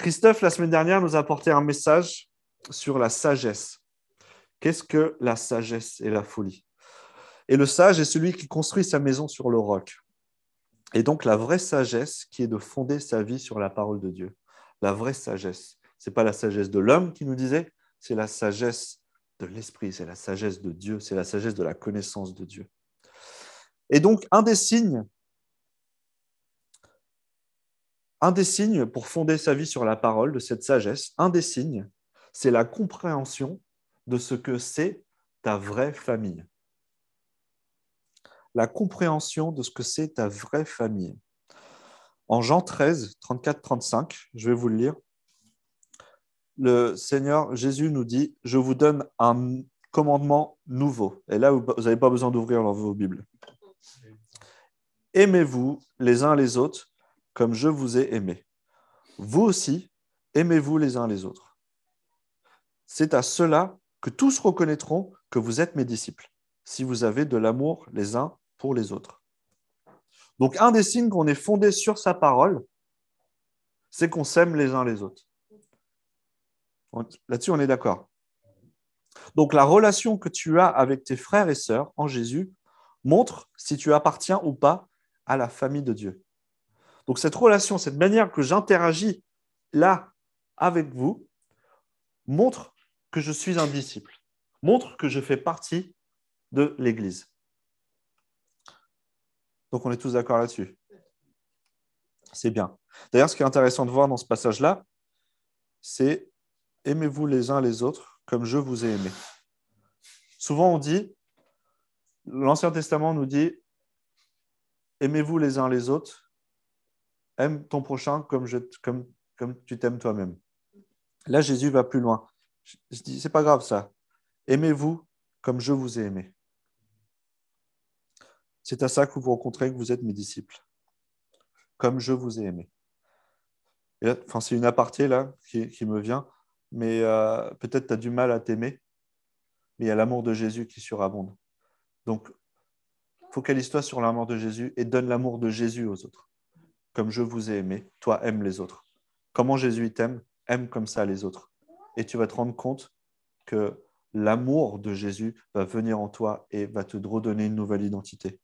Christophe, la semaine dernière, nous a apporté un message sur la sagesse. Qu'est-ce que la sagesse et la folie? Et le sage est celui qui construit sa maison sur le roc. Et donc la vraie sagesse qui est de fonder sa vie sur la parole de Dieu. La vraie sagesse. Ce n'est pas la sagesse de l'homme qui nous disait, c'est la sagesse de l'esprit, c'est la sagesse de Dieu, c'est la sagesse de la connaissance de Dieu. Et donc un des signes un des signes pour fonder sa vie sur la parole de cette sagesse, un des signes, c'est la compréhension de ce que c'est ta vraie famille. La compréhension de ce que c'est ta vraie famille. En Jean 13, 34-35, je vais vous le lire. Le Seigneur Jésus nous dit, je vous donne un commandement nouveau. Et là, vous n'avez pas besoin d'ouvrir vos Bibles. Aimez-vous les uns les autres comme je vous ai aimé. Vous aussi, aimez-vous les uns les autres. C'est à cela que tous reconnaîtront que vous êtes mes disciples, si vous avez de l'amour les uns pour les autres. Donc, un des signes qu'on est fondé sur sa parole, c'est qu'on s'aime les uns les autres. Là-dessus, on est d'accord. Donc, la relation que tu as avec tes frères et sœurs en Jésus montre si tu appartiens ou pas à la famille de Dieu. Donc cette relation, cette manière que j'interagis là avec vous, montre que je suis un disciple, montre que je fais partie de l'Église. Donc on est tous d'accord là-dessus. C'est bien. D'ailleurs, ce qui est intéressant de voir dans ce passage-là, c'est aimez-vous les uns les autres comme je vous ai aimé. Souvent on dit, l'Ancien Testament nous dit, aimez-vous les uns les autres aime ton prochain comme, je, comme, comme tu t'aimes toi-même. Là, Jésus va plus loin. Je dis, c'est pas grave ça. Aimez-vous comme je vous ai aimé. C'est à ça que vous rencontrez que vous êtes mes disciples. Comme je vous ai aimé. enfin, c'est une aparté là qui, qui me vient, mais euh, peut-être tu as du mal à t'aimer, mais il y a l'amour de Jésus qui surabonde. Donc, focalise-toi sur l'amour de Jésus et donne l'amour de Jésus aux autres comme je vous ai aimé, toi aime les autres. Comment Jésus t'aime, aime comme ça les autres. Et tu vas te rendre compte que l'amour de Jésus va venir en toi et va te redonner une nouvelle identité.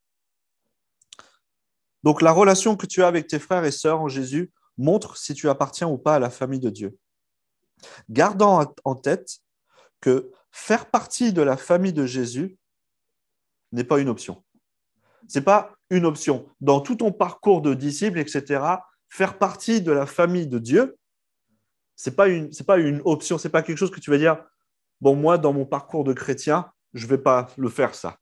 Donc la relation que tu as avec tes frères et sœurs en Jésus montre si tu appartiens ou pas à la famille de Dieu. Gardant en tête que faire partie de la famille de Jésus n'est pas une option. Ce n'est pas une option. Dans tout ton parcours de disciple, etc., faire partie de la famille de Dieu, ce n'est pas, une, option, ce n'est pas quelque chose que tu vas dire, bon, moi, dans mon parcours de chrétien, je ne vais pas le faire, ça.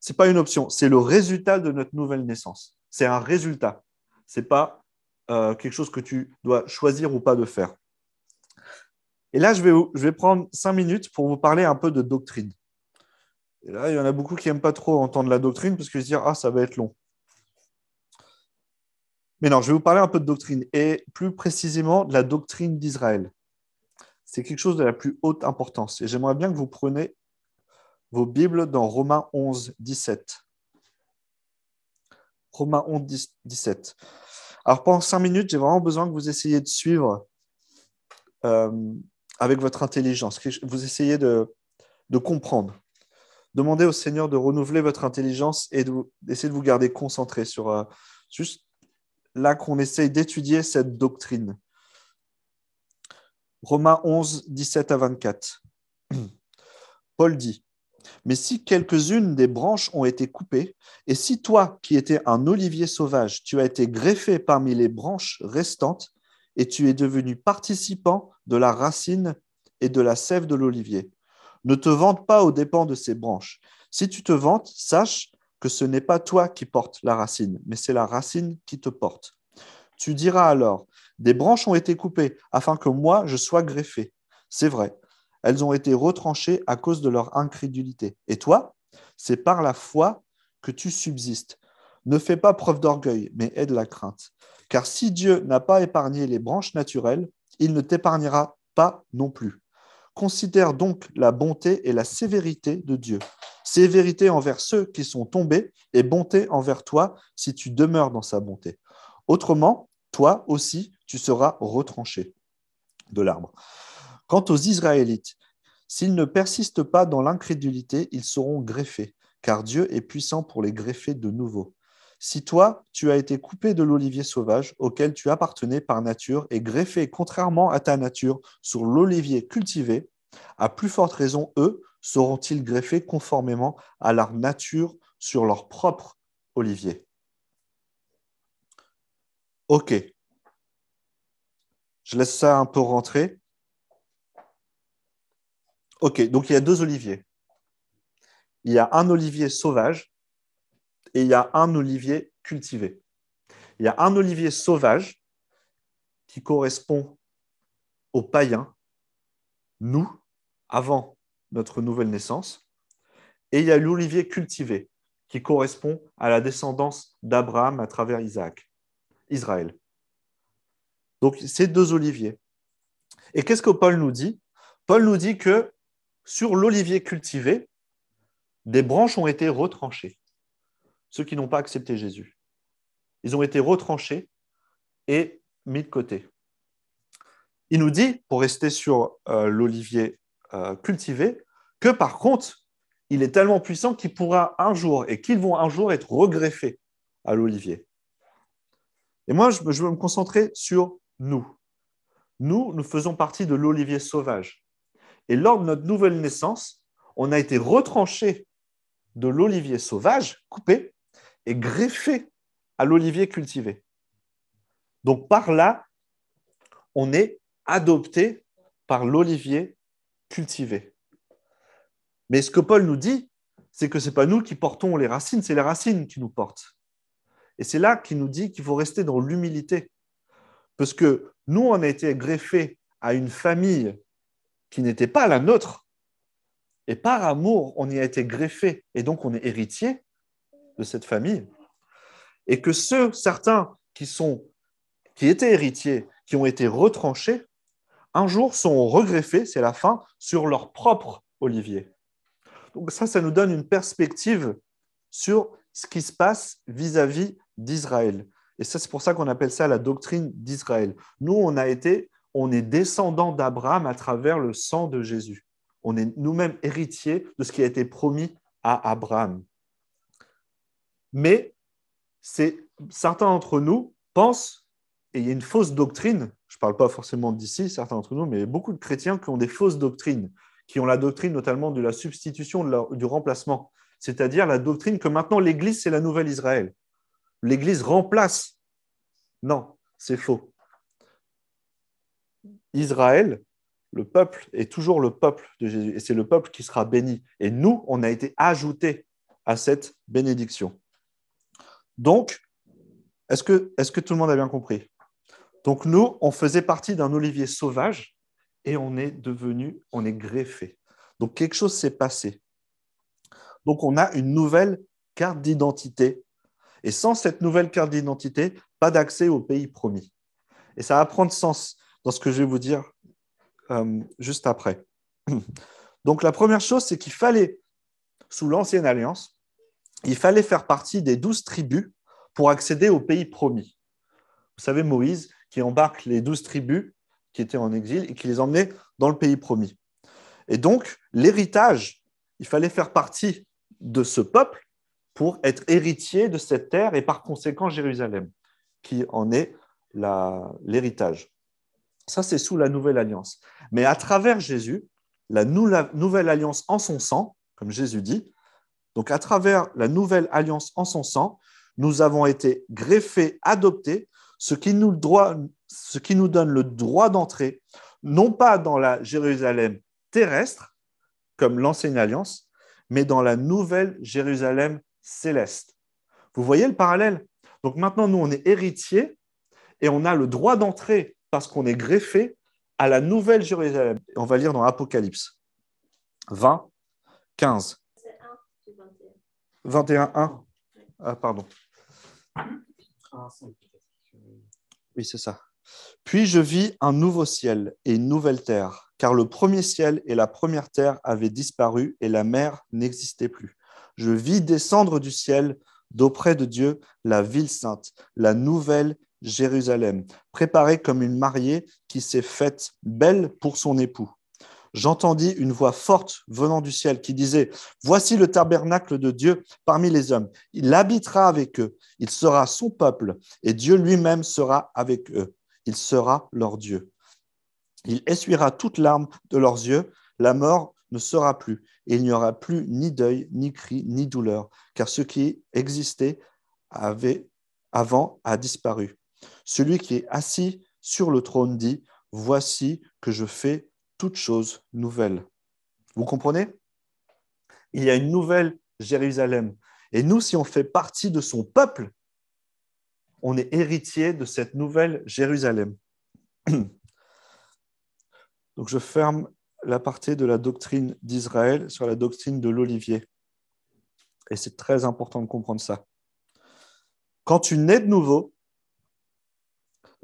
Ce n'est pas une option, c'est le résultat de notre nouvelle naissance. C'est un résultat. Ce n'est pas euh, quelque chose que tu dois choisir ou pas de faire. Et là, je vais prendre cinq minutes pour vous parler un peu de doctrine. Et là, il y en a beaucoup qui n'aiment pas trop entendre la doctrine parce qu'ils se disent Ah, ça va être long. Mais non, je vais vous parler un peu de doctrine et plus précisément de la doctrine d'Israël. C'est quelque chose de la plus haute importance. Et j'aimerais bien que vous preniez vos Bibles dans Romains 11, 17. Romains 11, 17. Alors pendant cinq minutes, j'ai vraiment besoin que vous essayiez de suivre euh, avec votre intelligence, que vous essayez de, de comprendre. Demandez au Seigneur de renouveler votre intelligence et d'essayer de, vous garder concentré sur euh, juste là qu'on essaye d'étudier cette doctrine. Romains 11, 17 à 24. Paul dit, Mais si quelques-unes des branches ont été coupées, et si toi, qui étais un olivier sauvage, tu as été greffé parmi les branches restantes, et tu es devenu participant de la racine et de la sève de l'olivier, ne te vante pas aux dépens de ces branches. Si tu te vantes, sache que ce n'est pas toi qui portes la racine, mais c'est la racine qui te porte. Tu diras alors, des branches ont été coupées afin que moi je sois greffé. C'est vrai, elles ont été retranchées à cause de leur incrédulité. Et toi, c'est par la foi que tu subsistes. Ne fais pas preuve d'orgueil, mais aide la crainte. Car si Dieu n'a pas épargné les branches naturelles, il ne t'épargnera pas non plus. Considère donc la bonté et la sévérité de Dieu. Sévérité envers ceux qui sont tombés et bonté envers toi si tu demeures dans sa bonté. Autrement, toi aussi, tu seras retranché de l'arbre. Quant aux Israélites, s'ils ne persistent pas dans l'incrédulité, ils seront greffés, car Dieu est puissant pour les greffer de nouveau. Si toi, tu as été coupé de l'olivier sauvage auquel tu appartenais par nature et greffé contrairement à ta nature sur l'olivier cultivé, à plus forte raison, eux seront-ils greffés conformément à leur nature sur leur propre olivier? Ok. Je laisse ça un peu rentrer. Ok, donc il y a deux oliviers. Il y a un olivier sauvage et il y a un olivier cultivé. Il y a un olivier sauvage qui correspond aux païens, nous, avant notre nouvelle naissance, et il y a l'olivier cultivé qui correspond à la descendance d'Abraham à travers Isaac, Israël. Donc, c'est deux oliviers. Et qu'est-ce que Paul nous dit? Paul nous dit que sur l'olivier cultivé, des branches ont été retranchées. Ceux qui n'ont pas accepté Jésus. Ils ont été retranchés et mis de côté. Il nous dit, pour rester sur euh, l'olivier euh, cultivé, que par contre, il est tellement puissant qu'il pourra un jour et qu'ils vont un jour être regreffés à l'olivier. Et moi, je veux me concentrer sur nous. Nous, nous faisons partie de l'olivier sauvage. Et lors de notre nouvelle naissance, on a été retranché de l'olivier sauvage, coupé, et greffé à l'olivier cultivé. Donc par là, on est adopté par l'olivier cultivé. Mais ce que Paul nous dit, c'est que ce n'est pas nous qui portons les racines, c'est les racines qui nous portent. Et c'est là qu'il nous dit qu'il faut rester dans l'humilité. Parce que nous, on a été greffés à une famille qui n'était pas la nôtre. Et par amour, on y a été greffé. Et donc, on est héritier de cette famille. Et que ceux, certains qui, sont, qui étaient héritiers, qui ont été retranchés, un jour sont regreffés, c'est la fin, sur leur propre olivier. Donc ça, ça nous donne une perspective sur ce qui se passe vis-à-vis d'Israël. Et ça, c'est pour ça qu'on appelle ça la doctrine d'Israël. Nous, on a été on est descendant d'Abraham à travers le sang de Jésus. On est nous-mêmes héritiers de ce qui a été promis à Abraham. Mais certains d'entre nous pensent, et il y a une fausse doctrine, je ne parle pas forcément d'ici, certains d'entre nous, mais beaucoup de chrétiens qui ont des fausses doctrines, qui ont la doctrine notamment de la substitution, du remplacement, c'est-à-dire la doctrine que maintenant l'Église, c'est la nouvelle Israël. L'Église remplace. Non, c'est faux. Israël, le peuple est toujours le peuple de Jésus et c'est le peuple qui sera béni. Et nous, on a été ajoutés à cette bénédiction. Donc, est-ce que, tout le monde a bien compris? Donc, nous, on faisait partie d'un olivier sauvage et on est devenu, on est greffé. Donc, quelque chose s'est passé. Donc, on a une nouvelle carte d'identité. Et sans cette nouvelle carte d'identité, pas d'accès au pays promis. Et ça va prendre sens dans ce que je vais vous dire euh, juste après. Donc la première chose, c'est qu'il fallait, sous l'ancienne alliance, il fallait faire partie des douze tribus pour accéder au pays promis. Vous savez, Moïse qui embarque les douze tribus qui étaient en exil et qui les emmenait dans le pays promis. Et donc, l'héritage, il fallait faire partie de ce peuple pour être héritier de cette terre et par conséquent Jérusalem, qui en est l'héritage. Ça, c'est sous la nouvelle alliance. Mais à travers Jésus, la nouvelle alliance en son sang, comme Jésus dit, donc à travers la nouvelle alliance en son sang, nous avons été greffés, adoptés, ce qui nous, ce qui nous donne le droit d'entrer, non pas dans la Jérusalem terrestre, comme l'ancienne alliance, mais dans la nouvelle Jérusalem céleste. Vous voyez le parallèle? Donc maintenant, nous, on est héritiers et on a le droit d'entrer parce qu'on est greffé à la nouvelle Jérusalem. On va lire dans Apocalypse 20, 15. 21, 1. Ah, pardon. Oui, c'est ça. Puis je vis un nouveau ciel et une nouvelle terre, car le premier ciel et la première terre avaient disparu et la mer n'existait plus. Je vis descendre du ciel d'auprès de Dieu la ville sainte, la nouvelle Jérusalem, préparée comme une mariée qui s'est faite belle pour son époux. J'entendis une voix forte venant du ciel qui disait, Voici le tabernacle de Dieu parmi les hommes. Il habitera avec eux, il sera son peuple, et Dieu lui-même sera avec eux. Il sera leur Dieu. Il essuiera toute larme de leurs yeux, la mort ne sera plus, et il n'y aura plus ni deuil, ni cri, ni douleur, car ce qui existait avait, avant a disparu. Celui qui est assis sur le trône dit, Voici que je fais toutes choses nouvelles. Vous comprenez? Il y a une nouvelle Jérusalem. Et nous, si on fait partie de son peuple, on est héritier de cette nouvelle Jérusalem. Donc je ferme la partie de la doctrine d'Israël sur la doctrine de l'olivier. Et c'est très important de comprendre ça. Quand tu nais de nouveau,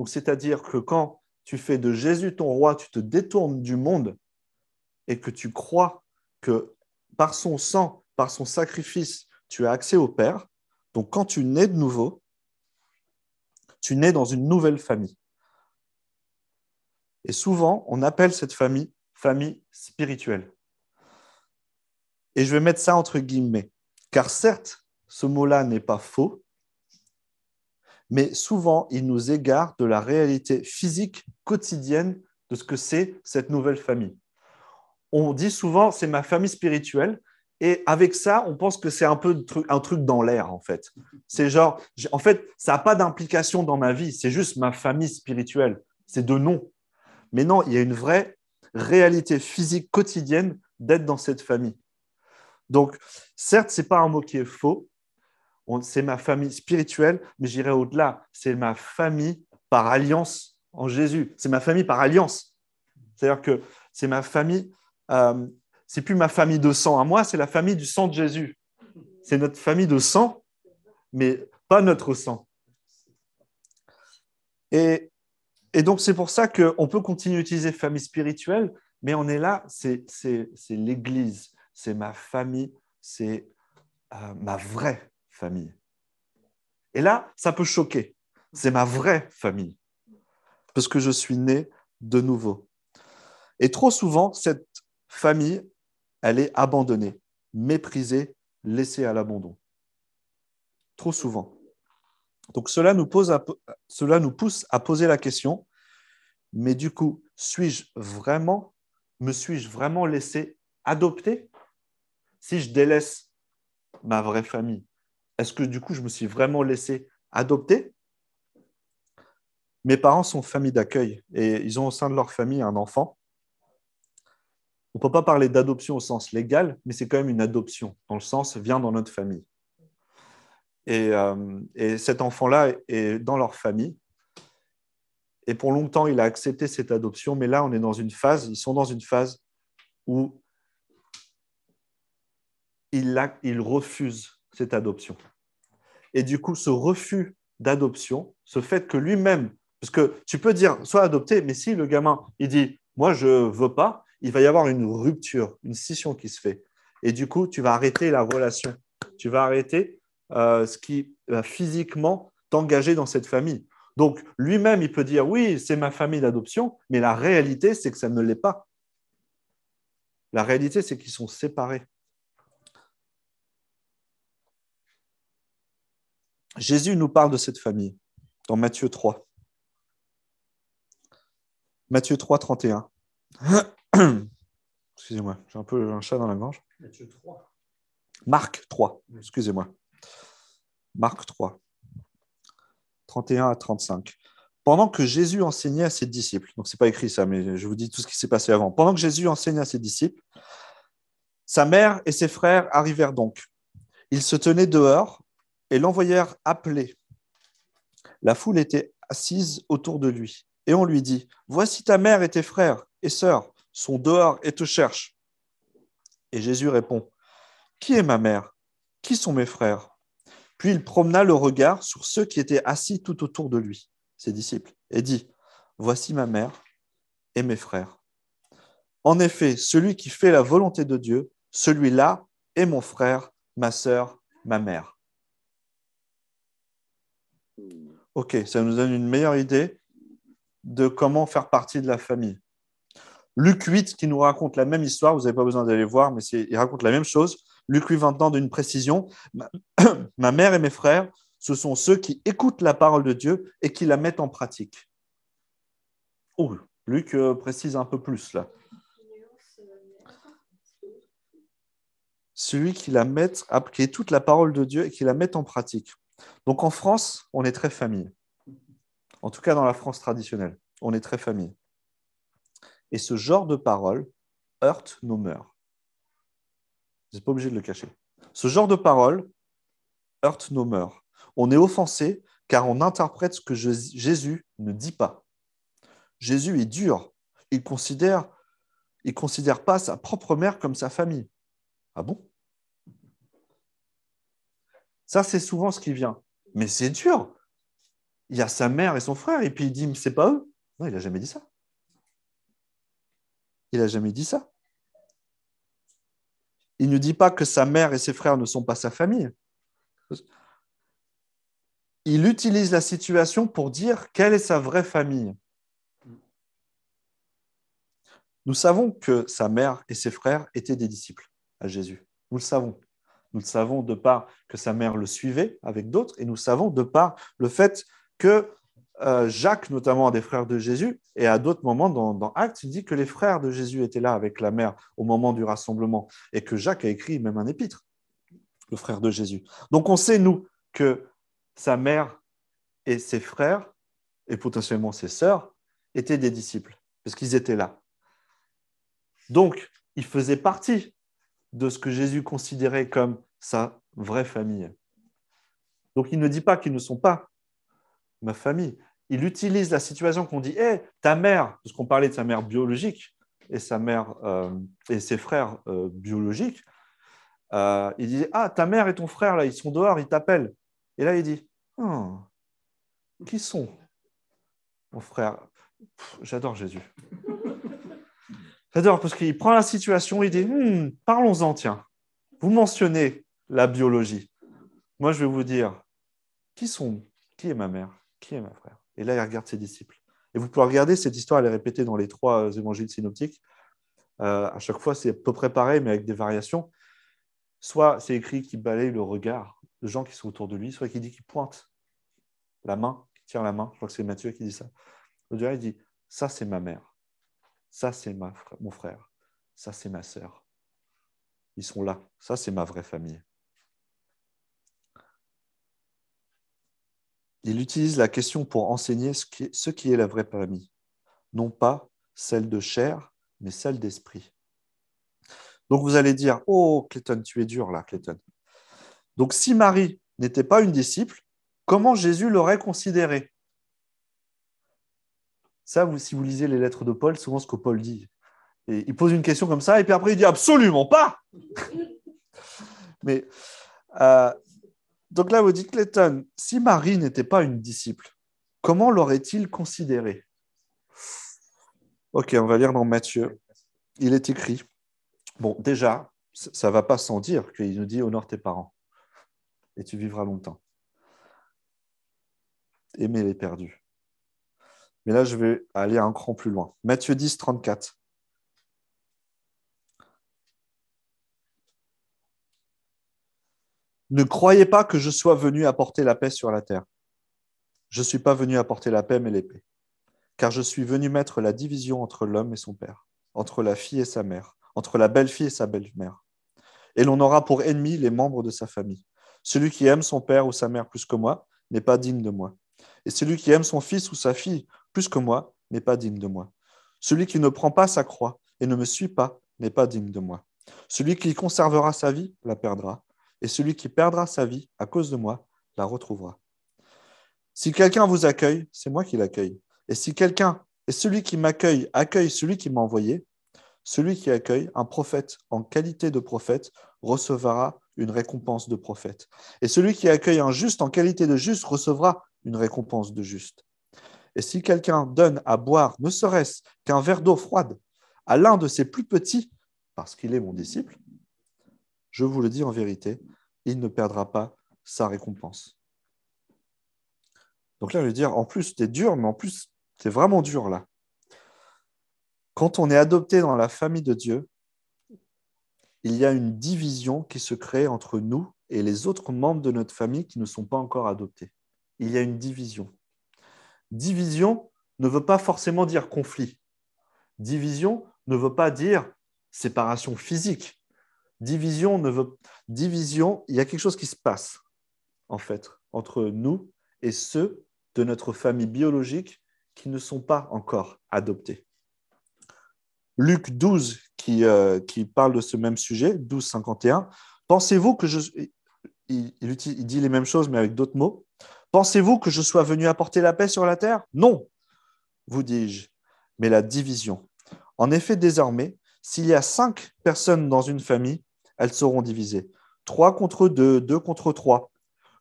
c'est-à-dire que quand tu fais de Jésus ton roi, tu te détournes du monde et que tu crois que par son sang, par son sacrifice, tu as accès au Père. Donc quand tu nais de nouveau, tu nais dans une nouvelle famille. Et souvent, on appelle cette famille famille spirituelle. Et je vais mettre ça entre guillemets, car certes, ce mot-là n'est pas faux, mais souvent, il nous égare de la réalité physique quotidienne de ce que c'est cette nouvelle famille. On dit souvent, c'est ma famille spirituelle, et avec ça, on pense que c'est un peu un truc dans l'air, en fait. C'est genre, en fait, ça n'a pas d'implication dans ma vie, c'est juste ma famille spirituelle. C'est de nom. Mais non, il y a une vraie réalité physique quotidienne d'être dans cette famille. Donc, certes, ce n'est pas un mot qui est faux, c'est ma famille spirituelle, mais j'irai au-delà. C'est ma famille par alliance en Jésus. C'est ma famille par alliance. C'est-à-dire que c'est ma famille, euh, c'est plus ma famille de sang à moi, c'est la famille du sang de Jésus. C'est notre famille de sang, mais pas notre sang. Et, et donc, c'est pour ça qu'on peut continuer d'utiliser famille spirituelle, mais on est là, c'est l'Église, c'est ma famille, c'est euh, ma vraie Et là, ça peut choquer. C'est ma vraie famille, parce que je suis né de nouveau. Et trop souvent, cette famille, elle est abandonnée, méprisée, laissée à l'abandon. Trop souvent. Donc cela nous, pose cela nous pousse à poser la question, mais du coup, suis-je vraiment, me suis-je vraiment laissé adopter? Si je délaisse ma vraie famille est-ce que du coup, je me suis vraiment laissé adopter? Mes parents sont famille d'accueil et ils ont au sein de leur famille un enfant. On ne peut pas parler d'adoption au sens légal, mais c'est quand même une adoption, dans le sens vient dans notre famille. Et, euh, et cet enfant-là est dans leur famille. Et pour longtemps, il a accepté cette adoption, mais là, on est dans une phase, ils sont dans une phase où il, a, il refuse cette adoption. Et du coup, ce refus d'adoption, ce fait que lui-même, parce que tu peux dire, soit adopté, mais si le gamin, il dit, moi, je veux pas, il va y avoir une rupture, une scission qui se fait. Et du coup, tu vas arrêter la relation. Tu vas arrêter euh, ce qui va physiquement t'engager dans cette famille. Donc, lui-même, il peut dire, oui, c'est ma famille d'adoption, mais la réalité, c'est que ça ne l'est pas. La réalité, c'est qu'ils sont séparés. Jésus nous parle de cette famille dans Matthieu 3. Matthieu 3, 31. Excusez-moi, j'ai un peu un chat dans la gorge. Matthieu 3. Marc 3, excusez-moi. Marc 3, 31 à 35. Pendant que Jésus enseignait à ses disciples, donc ce n'est pas écrit ça, mais je vous dis tout ce qui s'est passé avant. Pendant que Jésus enseignait à ses disciples, sa mère et ses frères arrivèrent donc. Ils se tenaient dehors et l'envoyèrent appeler. La foule était assise autour de lui. Et on lui dit, Voici ta mère et tes frères et sœurs sont dehors et te cherchent. Et Jésus répond, Qui est ma mère? Qui sont mes frères? Puis il promena le regard sur ceux qui étaient assis tout autour de lui, ses disciples, et dit, Voici ma mère et mes frères. En effet, celui qui fait la volonté de Dieu, celui-là est mon frère, ma sœur, ma mère. Ok, ça nous donne une meilleure idée de comment faire partie de la famille. Luc 8 qui nous raconte la même histoire, vous n'avez pas besoin d'aller voir, mais il raconte la même chose. Luc 8, 20 ans d'une précision. Ma mère et mes frères, ce sont ceux qui écoutent la parole de Dieu et qui la mettent en pratique. Oh, Luc euh, précise un peu plus là. Celui qui la met, qui écoute la parole de Dieu et qui la met en pratique. Donc en France, on est très famille. En tout cas dans la France traditionnelle, on est très famille. Et ce genre de parole heurte nos mœurs. Vous n'êtes pas obligé de le cacher. Ce genre de parole heurte nos mœurs. On est offensé car on interprète ce que Jésus ne dit pas. Jésus est dur. Il considère, il considère pas sa propre mère comme sa famille. Ah bon? Ça, c'est souvent ce qui vient. Mais c'est dur. Il y a sa mère et son frère, et puis il dit, mais c'est pas eux. Non, il n'a jamais dit ça. Il n'a jamais dit ça. Il ne dit pas que sa mère et ses frères ne sont pas sa famille. Il utilise la situation pour dire quelle est sa vraie famille. Nous savons que sa mère et ses frères étaient des disciples à Jésus. Nous le savons. Nous le savons de par que sa mère le suivait avec d'autres, et nous savons de par le fait que euh, Jacques, notamment, des frères de Jésus, et à d'autres moments dans, dans, Actes, il dit que les frères de Jésus étaient là avec la mère au moment du rassemblement, et que Jacques a écrit même un épître, le frère de Jésus. Donc on sait, nous, que sa mère et ses frères, et potentiellement ses sœurs, étaient des disciples, parce qu'ils étaient là. Donc, ils faisaient partie de ce que Jésus considérait comme sa vraie famille. Donc, il ne dit pas qu'ils ne sont pas ma famille. Il utilise la situation qu'on dit, hé, ta mère, parce qu'on parlait de sa mère biologique et sa mère euh, et ses frères euh, biologiques. Euh, il dit, ah, ta mère et ton frère, là, ils sont dehors, ils t'appellent. Et là, il dit, oh, qui sont mon frère? J'adore Jésus. J'adore parce qu'il prend la situation, il dit, hmm, parlons-en, tiens. Vous mentionnez la biologie. Moi, je vais vous dire, qui sont, qui est ma mère qui est ma frère? Et là, il regarde ses disciples. Et vous pouvez regarder, cette histoire, elle est répétée dans les trois évangiles synoptiques. Euh, à chaque fois, c'est à peu près pareil, mais avec des variations. Soit c'est écrit qu'il balaye le regard de gens qui sont autour de lui, soit qu'il dit qu'il pointe la main, qu'il tire la main. Je crois que c'est Matthieu qui dit ça. il dit Ça, c'est ma mère. Ça, c'est mon frère. Ça, c'est ma sœur. Ils sont là. Ça, c'est ma vraie famille. il utilise la question pour enseigner ce qui, est, ce qui est la vraie famille, non pas celle de chair, mais celle d'esprit. Donc vous allez dire, oh Clayton, tu es dur là, Clayton. Donc si Marie n'était pas une disciple, comment Jésus l'aurait considérée? Ça, si vous lisez les lettres de Paul, souvent ce que Paul dit. Et il pose une question comme ça, et puis après il dit absolument pas. Mais euh, donc là, vous dites, Clayton, si Marie n'était pas une disciple, comment l'aurait-il considérée? Ok, on va lire dans Matthieu. Il est écrit. Bon, déjà, ça ne va pas sans dire qu'il nous dit honore tes parents et tu vivras longtemps. Aimer les perdus. Mais là, je vais aller un cran plus loin. Matthieu 10, 34. Ne croyez pas que je sois venu apporter la paix sur la terre. Je ne suis pas venu apporter la paix, mais l'épée. Car je suis venu mettre la division entre l'homme et son père, entre la fille et sa mère, entre la belle-fille et sa belle-mère. Et l'on aura pour ennemis les membres de sa famille. Celui qui aime son père ou sa mère plus que moi n'est pas digne de moi. Et celui qui aime son fils ou sa fille plus que moi n'est pas digne de moi. Celui qui ne prend pas sa croix et ne me suit pas n'est pas digne de moi. Celui qui conservera sa vie la perdra, et celui qui perdra sa vie à cause de moi la retrouvera. Si quelqu'un vous accueille, c'est moi qui l'accueille. Et si quelqu'un et celui qui m'accueille accueille celui qui m'a envoyé, celui qui accueille un prophète en qualité de prophète recevra une récompense de prophète. Et celui qui accueille un juste en qualité de juste recevra une récompense de juste. Et si quelqu'un donne à boire, ne serait-ce qu'un verre d'eau froide, à l'un de ses plus petits, parce qu'il est mon disciple, je vous le dis en vérité, il ne perdra pas sa récompense. Donc là, je vais dire, en plus, es dur, mais en plus, es vraiment dur là. Quand on est adopté dans la famille de Dieu, il y a une division qui se crée entre nous et les autres membres de notre famille qui ne sont pas encore adoptés. Il y a une division. Division ne veut pas forcément dire conflit. Division ne veut pas dire séparation physique. Division ne veut division, il y a quelque chose qui se passe en fait entre nous et ceux de notre famille biologique qui ne sont pas encore adoptés. Luc 12, qui, euh, qui parle de ce même sujet, 12, 51. Pensez-vous que je. Il, il dit les mêmes choses, mais avec d'autres mots? Pensez-vous que je sois venu apporter la paix sur la terre? Non, vous dis-je, mais la division. En effet, désormais, s'il y a cinq personnes dans une famille, elles seront divisées. Trois contre deux, deux contre trois.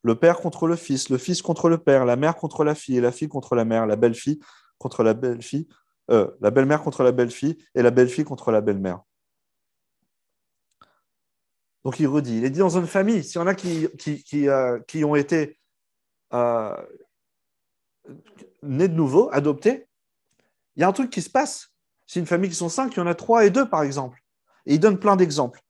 Le père contre le fils, le fils contre le père, la mère contre la fille, et la fille contre la mère, la belle-fille contre la belle-fille, euh, la belle-mère contre la belle-fille et la belle-fille contre la belle-mère. Donc il redit, il est dit dans une famille, s'il y en a qui, euh, qui ont été euh, de nouveau, adoptés, il y a un truc qui se passe. C'est une famille qui sont cinq, il y en a trois et deux, par exemple. Et il donne plein d'exemples.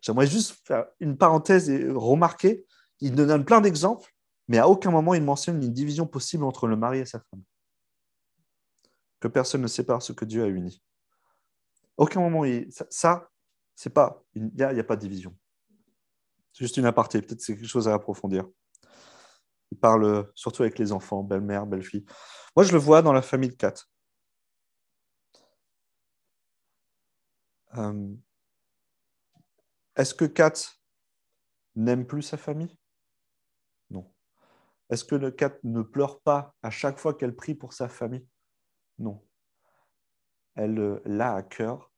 J'aimerais juste faire une parenthèse et remarquer, il donne plein d'exemples, mais à aucun moment il mentionne une division possible entre le mari et sa femme que personne ne sépare ce que Dieu a uni. Aucun moment, ça, ça c'est pas, il n'y a, a, pas de division. C'est juste une aparté, peut-être c'est quelque chose à approfondir. Il parle surtout avec les enfants, belle-mère, belle-fille. Moi, je le vois dans la famille de Kat. Euh, Est-ce que Kat n'aime plus sa famille? Non. Est-ce que Kat ne pleure pas à chaque fois qu'elle prie pour sa famille? Non. Elle euh, l'a à cœur.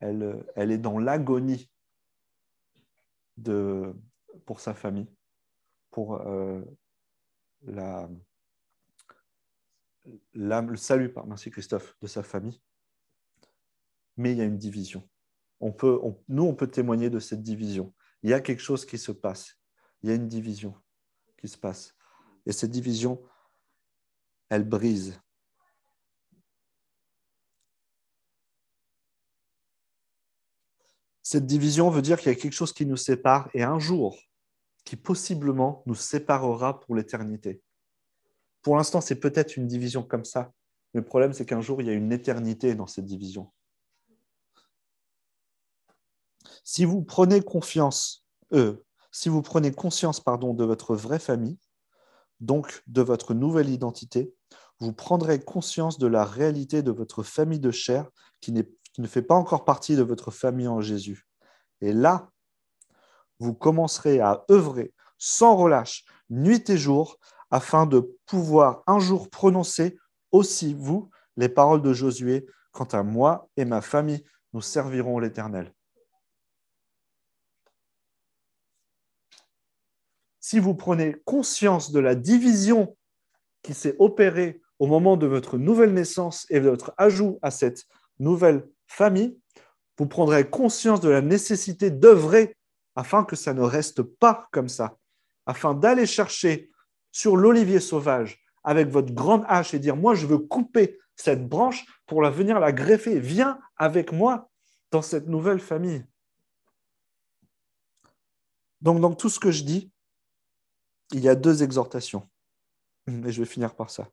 Elle, euh, elle est dans l'agonie pour sa famille, pour la, le salut, merci Christophe, de sa famille. Mais il y a une division. On peut, nous, on peut témoigner de cette division. Il y a quelque chose qui se passe. Il y a une division qui se passe. Et cette division, elle brise Cette division veut dire qu'il y a quelque chose qui nous sépare et un jour qui possiblement nous séparera pour l'éternité. Pour l'instant, c'est peut-être une division comme ça, le problème, c'est qu'un jour, il y a une éternité dans cette division. Si vous prenez confiance, euh, si vous prenez conscience pardon, de votre vraie famille, donc de votre nouvelle identité, vous prendrez conscience de la réalité de votre famille de chair qui qui ne fait pas encore partie de votre famille en Jésus. Et là, vous commencerez à œuvrer sans relâche, nuit et jour, afin de pouvoir un jour prononcer aussi, vous, les paroles de Josué, quant à moi et ma famille, nous servirons l'Éternel. Si vous prenez conscience de la division qui s'est opérée au moment de votre nouvelle naissance et de votre ajout à cette nouvelle famille, vous prendrez conscience de la nécessité d'œuvrer afin que ça ne reste pas comme ça, afin d'aller chercher sur l'olivier sauvage avec votre grande hache et dire, moi, je veux couper cette branche pour la venir la greffer. Viens avec moi dans cette nouvelle famille. Donc, dans tout ce que je dis, il y a deux exhortations. Et je vais finir par ça.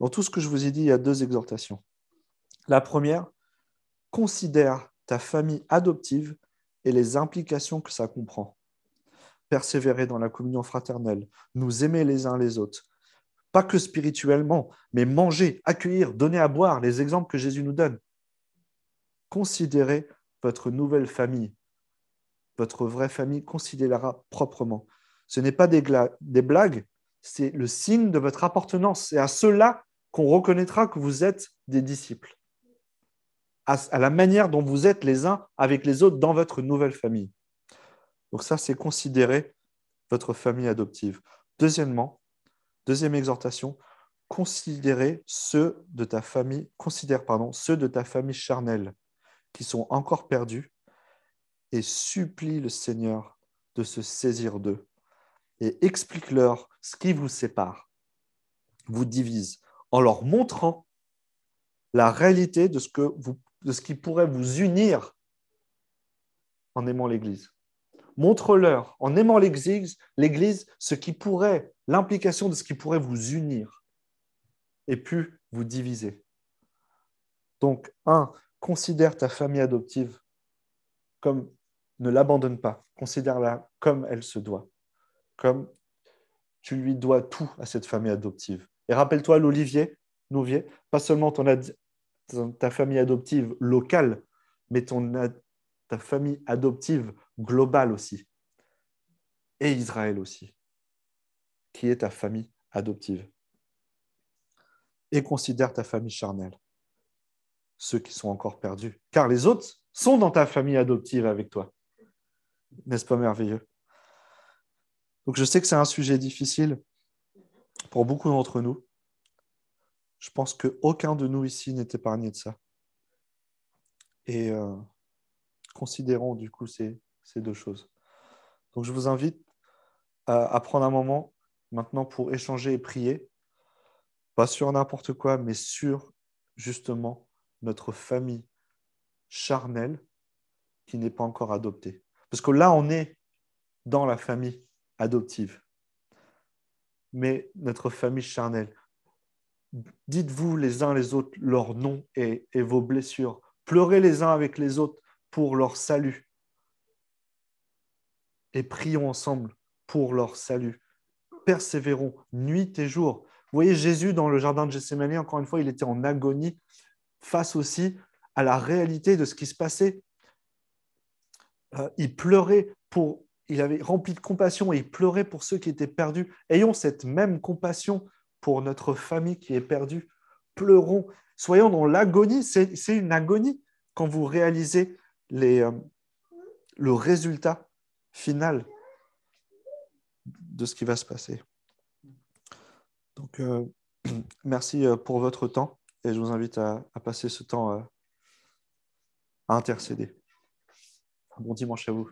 Dans tout ce que je vous ai dit, il y a deux exhortations. La première, considère ta famille adoptive et les implications que ça comprend. Persévérer dans la communion fraternelle, nous aimer les uns les autres, pas que spirituellement, mais manger, accueillir, donner à boire, les exemples que Jésus nous donne. Considérez votre nouvelle famille, votre vraie famille, considérera proprement. Ce n'est pas des, des blagues, c'est le signe de votre appartenance. C'est à cela qu'on reconnaîtra que vous êtes des disciples à, la manière dont vous êtes les uns avec les autres dans votre nouvelle famille. Donc ça, c'est considérer votre famille adoptive. Deuxièmement, deuxième exhortation, considérer ceux de ta famille, considère pardon, ceux de ta famille charnelle qui sont encore perdus et supplie le Seigneur de se saisir d'eux et explique-leur ce qui vous sépare. vous divise en leur montrant la réalité de ce, que vous, de ce qui pourrait vous unir en aimant l'Église. Montre-leur, en aimant l'Église, ce qui pourrait, l'implication de ce qui pourrait vous unir et puis vous diviser. Donc, un, considère ta famille adoptive comme ne l'abandonne pas, considère-la comme elle se doit, comme tu lui dois tout à cette famille adoptive. Et rappelle-toi l'Olivier, Nouvier, pas seulement ton ta famille adoptive locale, mais ton, ta famille adoptive globale aussi. Et Israël aussi, qui est ta famille adoptive. Et considère ta famille charnelle, ceux qui sont encore perdus, car les autres sont dans ta famille adoptive avec toi. N'est-ce pas merveilleux? Donc je sais que c'est un sujet difficile pour beaucoup d'entre nous. Je pense qu'aucun de nous ici n'est épargné de ça. Et euh, considérons du coup ces, deux choses. Donc je vous invite à, prendre un moment maintenant pour échanger et prier, pas sur n'importe quoi, mais sur justement notre famille charnelle qui n'est pas encore adoptée. Parce que là, on est dans la famille adoptive. Mais notre famille charnelle, dites-vous les uns les autres leurs noms et, vos blessures. Pleurez les uns avec les autres pour leur salut. Et prions ensemble pour leur salut. Persévérons nuit et jour. Vous voyez Jésus dans le jardin de Gethsemane, encore une fois, il était en agonie face aussi à la réalité de ce qui se passait. Euh, il pleurait pour, il avait rempli de compassion et il pleurait pour ceux qui étaient perdus. Ayons cette même compassion pour notre famille qui est perdue. Pleurons, soyons dans l'agonie. C'est une agonie quand vous réalisez les, euh, le résultat final de ce qui va se passer. Donc, euh, merci euh, pour votre temps et je vous invite à, à passer ce temps à intercéder. Un bon dimanche à vous.